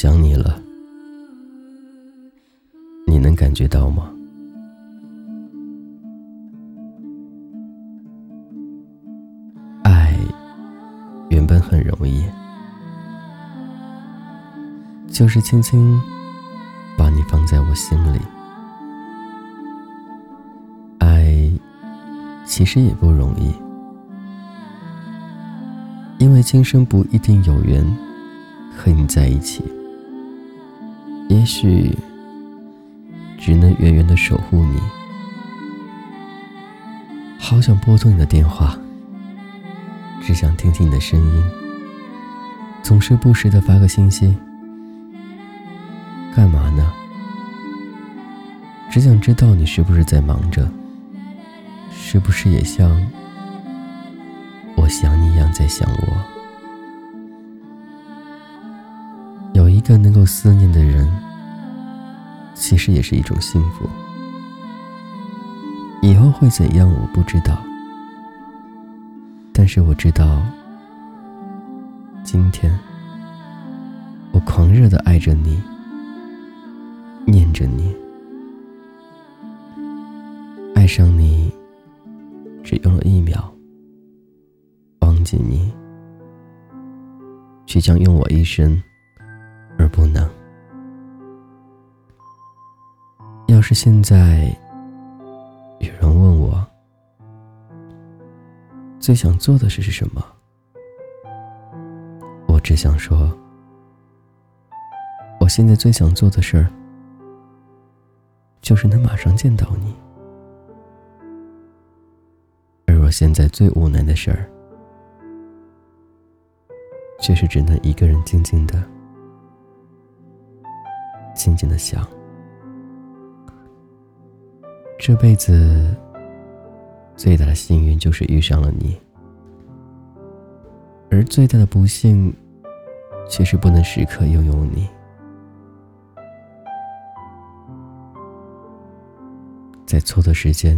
想你了，你能感觉到吗？爱原本很容易，就是轻轻把你放在我心里。爱其实也不容易。因为今生不一定有缘和你在一起，也许只能远远的守护你。好想拨通你的电话，只想听听你的声音，总是不时的发个信息，干嘛呢？只想知道你是不是在忙着，是不是也像。我想你一样在想我，有一个能够思念的人，其实也是一种幸福。以后会怎样，我不知道，但是我知道，今天我狂热的爱着你，念着你，爱上你，只用了一秒。忘记你，却将用我一生，而不能。要是现在有人问我，最想做的事是什么，我只想说，我现在最想做的事儿，就是能马上见到你。而我现在最无奈的事儿。却是只能一个人静静的、静静的想。这辈子最大的幸运就是遇上了你，而最大的不幸却是不能时刻拥有你。在错的时间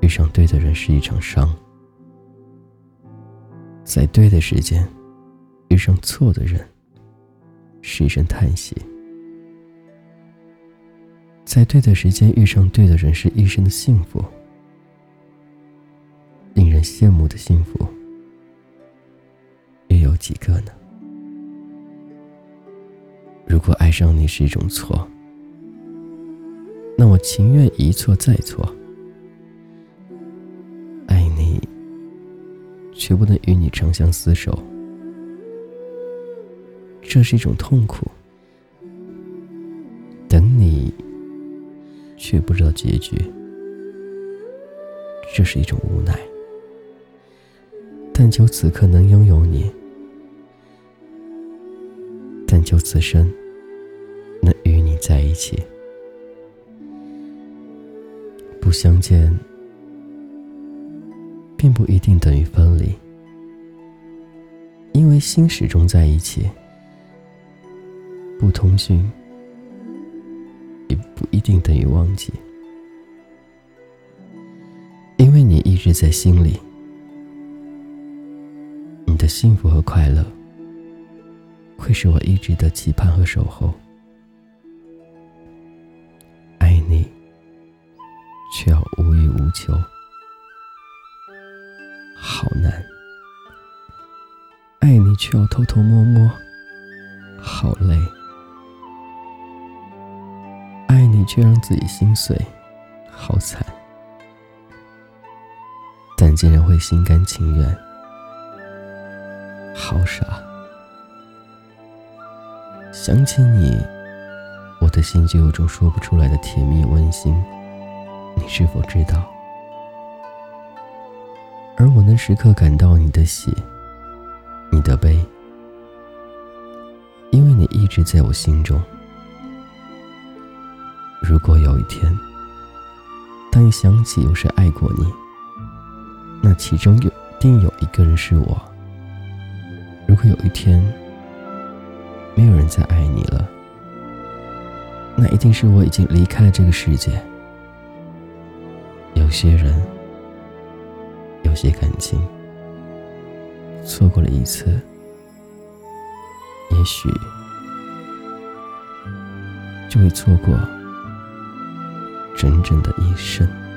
遇上对的人是一场伤。在对的时间遇上错的人，是一声叹息；在对的时间遇上对的人，是一生的幸福。令人羡慕的幸福，又有几个呢？如果爱上你是一种错，那我情愿一错再错。爱你却不能与你长相厮守，这是一种痛苦。却不知道结局，这是一种无奈。但求此刻能拥有你，但求此生能与你在一起，不相见。并不一定等于分离，因为心始终在一起。不通讯一定等于忘记，因为你一直在心里。你的幸福和快乐，会是我一直的期盼和守候。爱你，却要无欲无求。好难，爱你却要偷偷摸摸，好累；却让自己心碎，好惨。但竟然会心甘情愿，好傻。想起你，我的心就有种说不出来的甜蜜温馨。你是否知道？而我能时刻感到你的喜，你的悲，因为你一直在我心中。如果有一天，当你想起有谁爱过你，那其中有定有一个人是我。如果有一天，没有人再爱你了，那一定是我已经离开了这个世界。有些人。有些感情错过了一次，也许就会错过真正的一生。